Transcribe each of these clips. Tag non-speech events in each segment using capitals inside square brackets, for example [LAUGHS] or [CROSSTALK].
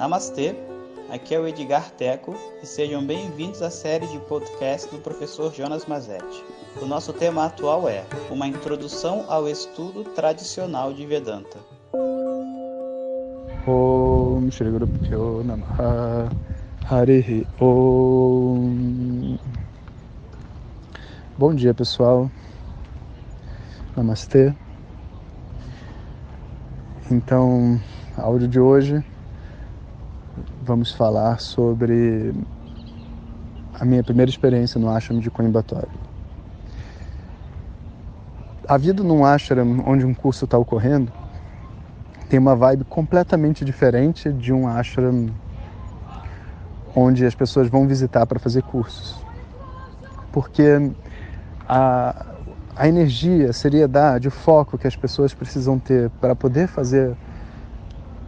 Namastê, aqui é o Edgar Teco e sejam bem-vindos à série de podcast do professor Jonas Mazetti. O nosso tema atual é Uma Introdução ao Estudo Tradicional de Vedanta. Om Shri Guru Pyo Namaha. Harihi Om. Bom dia pessoal. Namastê. Então, áudio de hoje vamos falar sobre a minha primeira experiência no ashram de Coimbatore. A vida num ashram onde um curso está ocorrendo tem uma vibe completamente diferente de um ashram onde as pessoas vão visitar para fazer cursos. Porque a, a energia, a seriedade, o foco que as pessoas precisam ter para poder fazer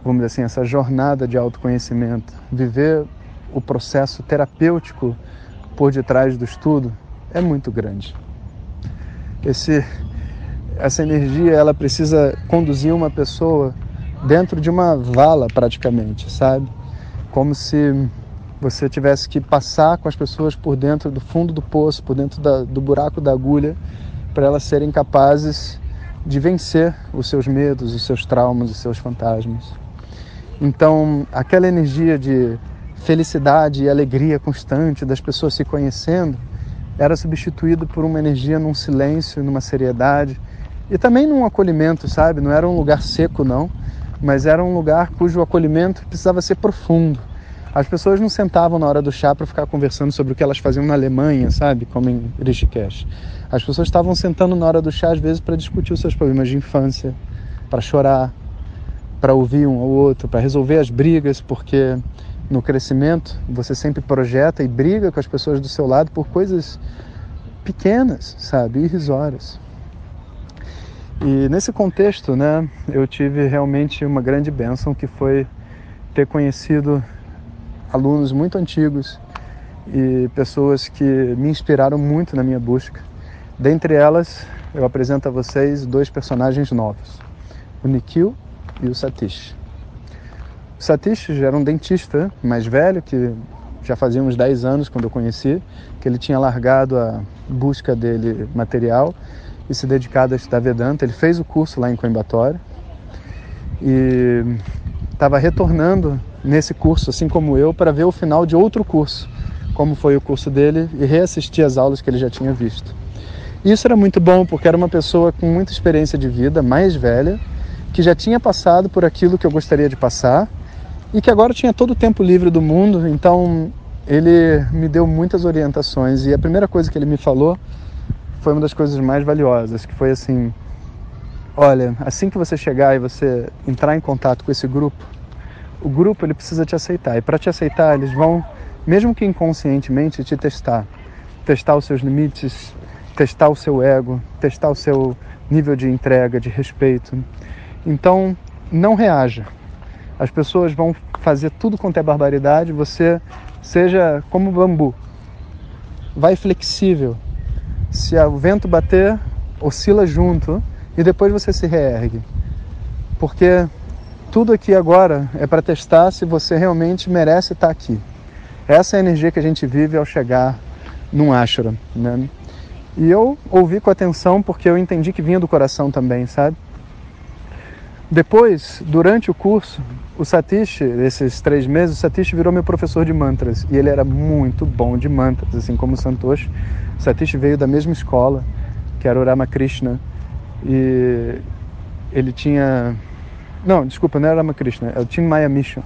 vamos dizer assim, essa jornada de autoconhecimento, viver o processo terapêutico por detrás do estudo é muito grande. Esse, essa energia ela precisa conduzir uma pessoa dentro de uma vala praticamente, sabe? Como se você tivesse que passar com as pessoas por dentro do fundo do poço, por dentro da, do buraco da agulha, para elas serem capazes de vencer os seus medos, os seus traumas, os seus fantasmas. Então, aquela energia de felicidade e alegria constante das pessoas se conhecendo era substituído por uma energia num silêncio, numa seriedade e também num acolhimento, sabe? Não era um lugar seco, não, mas era um lugar cujo acolhimento precisava ser profundo. As pessoas não sentavam na hora do chá para ficar conversando sobre o que elas faziam na Alemanha, sabe? Como em Rishikesh. As pessoas estavam sentando na hora do chá, às vezes, para discutir os seus problemas de infância, para chorar, para ouvir um ao outro, para resolver as brigas, porque no crescimento você sempre projeta e briga com as pessoas do seu lado por coisas pequenas, sabe, irrisórias. E nesse contexto, né, eu tive realmente uma grande bênção que foi ter conhecido alunos muito antigos e pessoas que me inspiraram muito na minha busca. Dentre elas, eu apresento a vocês dois personagens novos: o Nikhil e o Satish. O Satish já era um dentista mais velho, que já fazia uns 10 anos quando eu conheci, que ele tinha largado a busca dele material e se dedicado a estudar Vedanta. Ele fez o curso lá em Coimbatore e estava retornando nesse curso, assim como eu, para ver o final de outro curso, como foi o curso dele, e reassistir as aulas que ele já tinha visto. Isso era muito bom porque era uma pessoa com muita experiência de vida, mais velha, que já tinha passado por aquilo que eu gostaria de passar e que agora tinha todo o tempo livre do mundo, então ele me deu muitas orientações e a primeira coisa que ele me falou foi uma das coisas mais valiosas, que foi assim: olha, assim que você chegar e você entrar em contato com esse grupo, o grupo ele precisa te aceitar. E para te aceitar eles vão, mesmo que inconscientemente, te testar, testar os seus limites, testar o seu ego, testar o seu nível de entrega, de respeito. Então, não reaja. As pessoas vão fazer tudo quanto é barbaridade, você seja como bambu. Vai flexível. Se o vento bater, oscila junto e depois você se reergue. Porque tudo aqui agora é para testar se você realmente merece estar aqui. Essa é a energia que a gente vive ao chegar num ashram, né? E eu ouvi com atenção porque eu entendi que vinha do coração também, sabe? Depois, durante o curso, o Satish, esses três meses, o Satish virou meu professor de mantras e ele era muito bom de mantras, assim como o Santosh. O Satish veio da mesma escola, que era o Ramakrishna, e ele tinha. Não, desculpa, não era Ramakrishna, é o Maya Mission.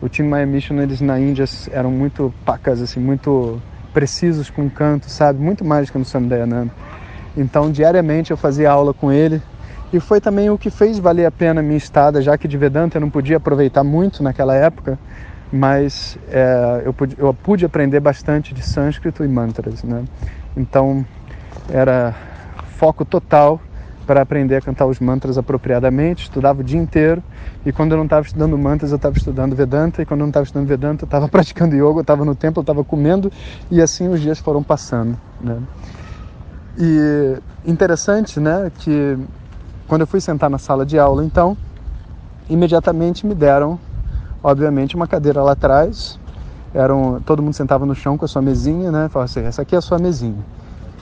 O Maya Mission, eles na Índia eram muito pacas, assim, muito precisos com canto, sabe? Muito mais que no Swami Dayananda. Então, diariamente eu fazia aula com ele e foi também o que fez valer a pena a minha estada, já que de Vedanta eu não podia aproveitar muito naquela época, mas é, eu, pude, eu pude aprender bastante de sânscrito e mantras. Né? Então era foco total para aprender a cantar os mantras apropriadamente, estudava o dia inteiro e quando eu não estava estudando mantras eu estava estudando Vedanta e quando eu não estava estudando Vedanta eu estava [LAUGHS] praticando yoga, eu estava no templo, eu estava comendo e assim os dias foram passando. Né? E interessante, né, que quando eu fui sentar na sala de aula, então, imediatamente me deram obviamente, uma cadeira lá atrás. Eram, todo mundo sentava no chão com a sua mesinha, né? Falava assim, essa aqui é a sua mesinha.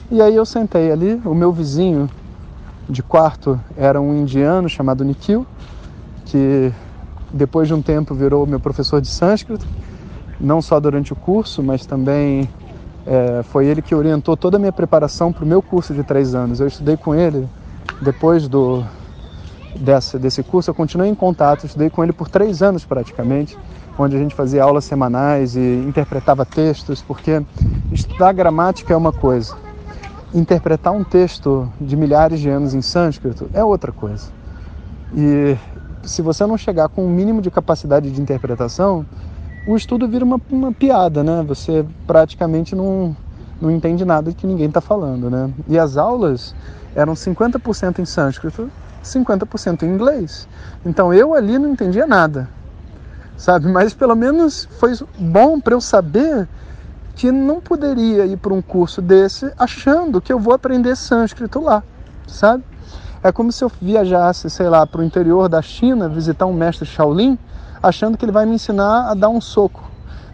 E aí eu sentei ali, o meu vizinho de quarto era um indiano chamado Nikhil, que depois de um tempo virou meu professor de sânscrito, não só durante o curso, mas também é, foi ele que orientou toda a minha preparação para o meu curso de três anos. Eu estudei com ele depois do desse, desse curso, eu continuei em contato, estudei com ele por três anos praticamente, onde a gente fazia aulas semanais e interpretava textos, porque estudar gramática é uma coisa, interpretar um texto de milhares de anos em sânscrito é outra coisa. E se você não chegar com o um mínimo de capacidade de interpretação, o estudo vira uma, uma piada, né? Você praticamente não, não entende nada que ninguém está falando, né? E as aulas eram 50% em sânscrito, 50% em inglês. Então eu ali não entendia nada, sabe? Mas pelo menos foi bom para eu saber que não poderia ir para um curso desse achando que eu vou aprender sânscrito lá, sabe? É como se eu viajasse, sei lá, para o interior da China, visitar um mestre Shaolin, achando que ele vai me ensinar a dar um soco.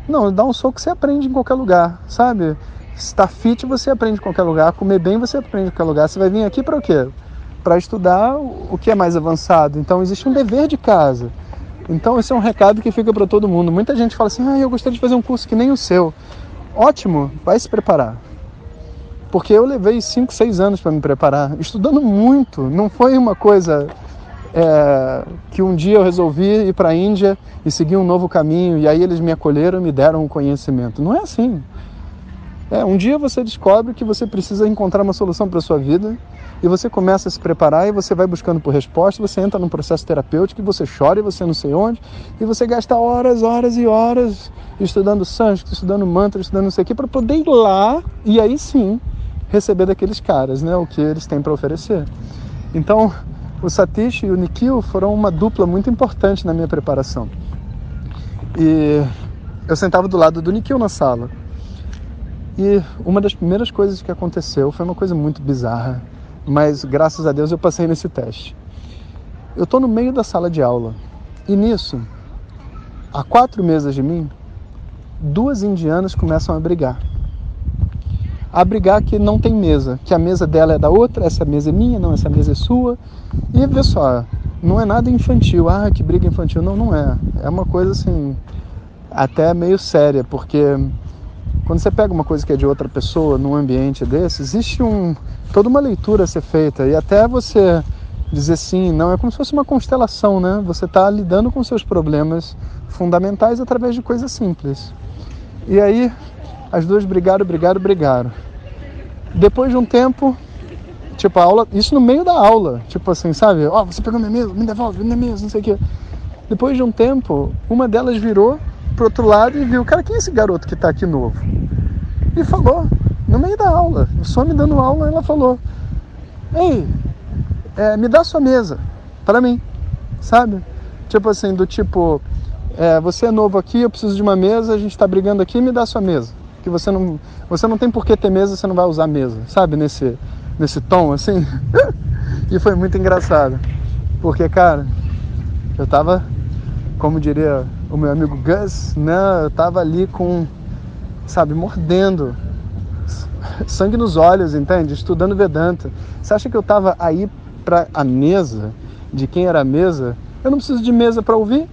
Não, dar um soco você aprende em qualquer lugar, sabe? Estar fit você aprende em qualquer lugar, comer bem você aprende em qualquer lugar. Você vai vir aqui para o quê? Para estudar o que é mais avançado. Então existe um dever de casa. Então esse é um recado que fica para todo mundo. Muita gente fala assim: "Ah, eu gostaria de fazer um curso que nem o seu" ótimo, vai se preparar. Porque eu levei 5, 6 anos para me preparar, estudando muito. Não foi uma coisa é, que um dia eu resolvi ir para a Índia e seguir um novo caminho e aí eles me acolheram e me deram o um conhecimento. Não é assim. É, um dia você descobre que você precisa encontrar uma solução para a sua vida e você começa a se preparar e você vai buscando por resposta, você entra num processo terapêutico e você chora e você não sei onde, e você gasta horas, horas e horas estudando sânscrito, estudando mantra, estudando não sei o que, para poder ir lá e aí sim receber daqueles caras, né, o que eles têm para oferecer. Então, o Satish e o Nikhil foram uma dupla muito importante na minha preparação. E eu sentava do lado do Nikhil na sala. E uma das primeiras coisas que aconteceu foi uma coisa muito bizarra mas graças a Deus eu passei nesse teste. Eu estou no meio da sala de aula e nisso, a quatro mesas de mim, duas indianas começam a brigar. A brigar que não tem mesa, que a mesa dela é da outra, essa mesa é minha, não, essa mesa é sua. E vê só, não é nada infantil, ah, que briga infantil. Não, não é. É uma coisa assim, até meio séria, porque quando você pega uma coisa que é de outra pessoa num ambiente desse, existe um, toda uma leitura a ser feita e até você dizer sim, não, é como se fosse uma constelação, né? Você está lidando com seus problemas fundamentais através de coisas simples. E aí as duas brigaram, brigaram, brigaram. Depois de um tempo, tipo a aula, isso no meio da aula, tipo assim, sabe? Ó, oh, você pegou minha mesa, me devolve, minha mesa, não sei o quê. Depois de um tempo, uma delas virou pro outro lado e viu, cara, quem é esse garoto que está aqui novo? E falou, no meio da aula, só me dando aula, ela falou, ei, é, me dá sua mesa, para mim, sabe? Tipo assim, do tipo, é, você é novo aqui, eu preciso de uma mesa, a gente está brigando aqui, me dá sua mesa. Que você não, você não tem por que ter mesa, você não vai usar mesa, sabe? Nesse, nesse tom assim. [LAUGHS] e foi muito engraçado, porque, cara, eu tava, como diria o meu amigo Gus, né? Eu tava ali com, sabe, mordendo, sangue nos olhos, entende? Estudando Vedanta. Você acha que eu tava aí para a mesa, de quem era a mesa? Eu não preciso de mesa para ouvir.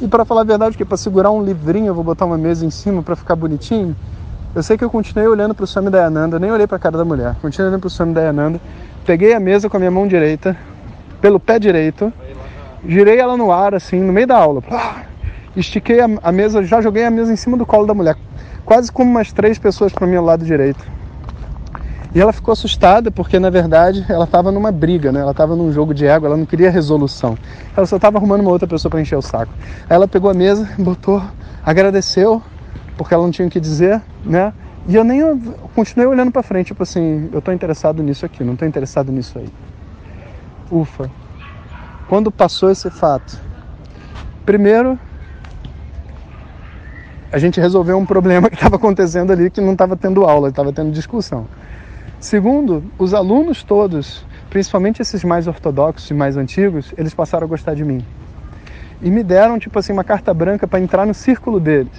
E para falar a verdade, que para segurar um livrinho eu vou botar uma mesa em cima para ficar bonitinho. Eu sei que eu continuei olhando para o Swami Dayananda, nem olhei para a cara da mulher. Continuei olhando para o Swami Dayananda, peguei a mesa com a minha mão direita, pelo pé direito, girei ela no ar assim, no meio da aula estiquei a, mesa, já joguei a mesa em cima do colo da mulher, quase como umas três pessoas para o meu lado direito. E ela ficou assustada porque, na verdade, ela estava numa briga, né? Ela estava num jogo de ego, ela não queria resolução. Ela só estava arrumando uma outra pessoa para encher o saco. Aí ela pegou a mesa, botou, agradeceu, porque ela não tinha o que dizer, né? E eu nem continuei olhando para frente, tipo assim, eu estou interessado nisso aqui, não estou interessado nisso aí. Ufa. Quando passou esse fato, primeiro a gente resolveu um problema [LAUGHS] que estava acontecendo ali, que não estava tendo aula, estava tendo discussão. Segundo, os alunos todos, principalmente esses mais ortodoxos e mais antigos, eles passaram a gostar de mim. e me deram tipo assim uma carta branca para entrar no círculo deles,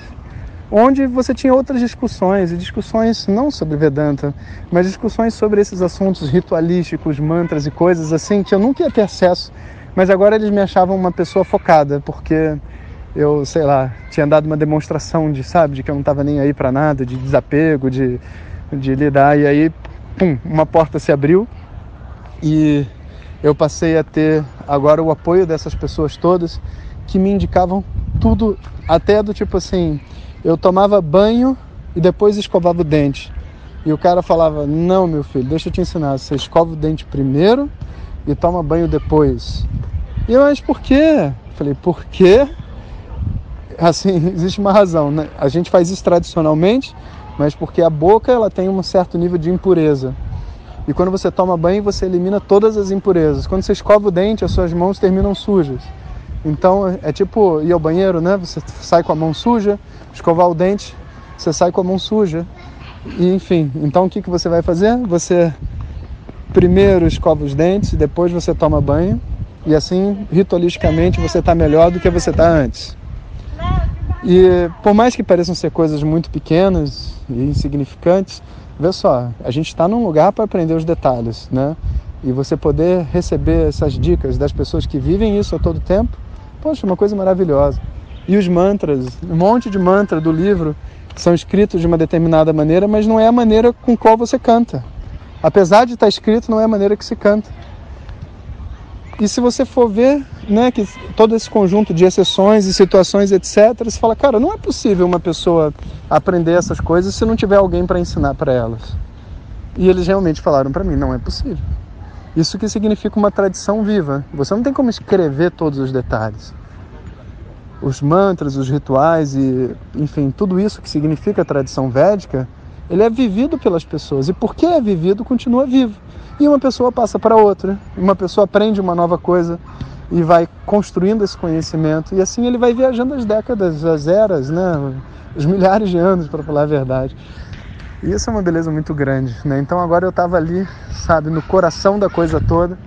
onde você tinha outras discussões e discussões não sobre Vedanta, mas discussões sobre esses assuntos ritualísticos, mantras e coisas assim que eu nunca ia ter acesso, mas agora eles me achavam uma pessoa focada porque eu, sei lá, tinha dado uma demonstração de, sabe, de que eu não estava nem aí para nada, de desapego, de, de lidar e aí, pum, uma porta se abriu e eu passei a ter agora o apoio dessas pessoas todas que me indicavam tudo, até do tipo assim, eu tomava banho e depois escovava o dente. E o cara falava: Não, meu filho, deixa eu te ensinar. Você escova o dente primeiro e toma banho depois. E eu, mas por quê? Falei: Por quê? Assim, [LAUGHS] existe uma razão, né? A gente faz isso tradicionalmente, mas porque a boca ela tem um certo nível de impureza. E quando você toma banho, você elimina todas as impurezas. Quando você escova o dente, as suas mãos terminam sujas. Então é tipo ir ao banheiro, né? Você sai com a mão suja, escovar o dente, você sai com a mão suja. E, enfim, então o que, que você vai fazer? Você primeiro escova os dentes, depois você toma banho. E assim, ritualisticamente, você está melhor do que você está antes. E por mais que pareçam ser coisas muito pequenas e insignificantes, Vê só, a gente está num lugar para aprender os detalhes, né? E você poder receber essas dicas das pessoas que vivem isso a todo tempo, poxa, uma coisa maravilhosa. E os mantras, um monte de mantra do livro são escritos de uma determinada maneira, mas não é a maneira com qual você canta. Apesar de estar escrito, não é a maneira que se canta. E se você for ver, né, que todo esse conjunto de exceções e situações, etc., você fala, cara, não é possível uma pessoa aprender essas coisas se não tiver alguém para ensinar para elas. E eles realmente falaram para mim, não é possível. Isso que significa uma tradição viva. Você não tem como escrever todos os detalhes. Os mantras, os rituais e, enfim, tudo isso que significa a tradição védica, ele é vivido pelas pessoas. E porque é vivido, continua vivo e uma pessoa passa para outra. Uma pessoa aprende uma nova coisa e vai construindo esse conhecimento. E assim ele vai viajando as décadas, as eras, né? os milhares de anos, para falar a verdade. E isso é uma beleza muito grande. Né? Então agora eu estava ali, sabe, no coração da coisa toda,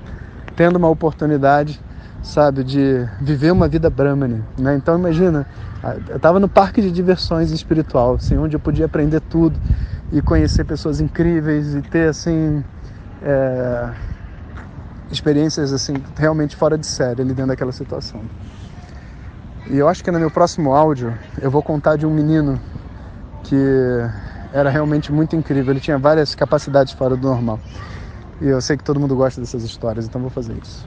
tendo uma oportunidade, sabe, de viver uma vida brahmane. Né? Então imagina, eu estava no parque de diversões espiritual, assim, onde eu podia aprender tudo e conhecer pessoas incríveis e ter assim é, experiências assim realmente fora de série ali dentro daquela situação. E eu acho que no meu próximo áudio eu vou contar de um menino que era realmente muito incrível. Ele tinha várias capacidades fora do normal. E eu sei que todo mundo gosta dessas histórias, então vou fazer isso.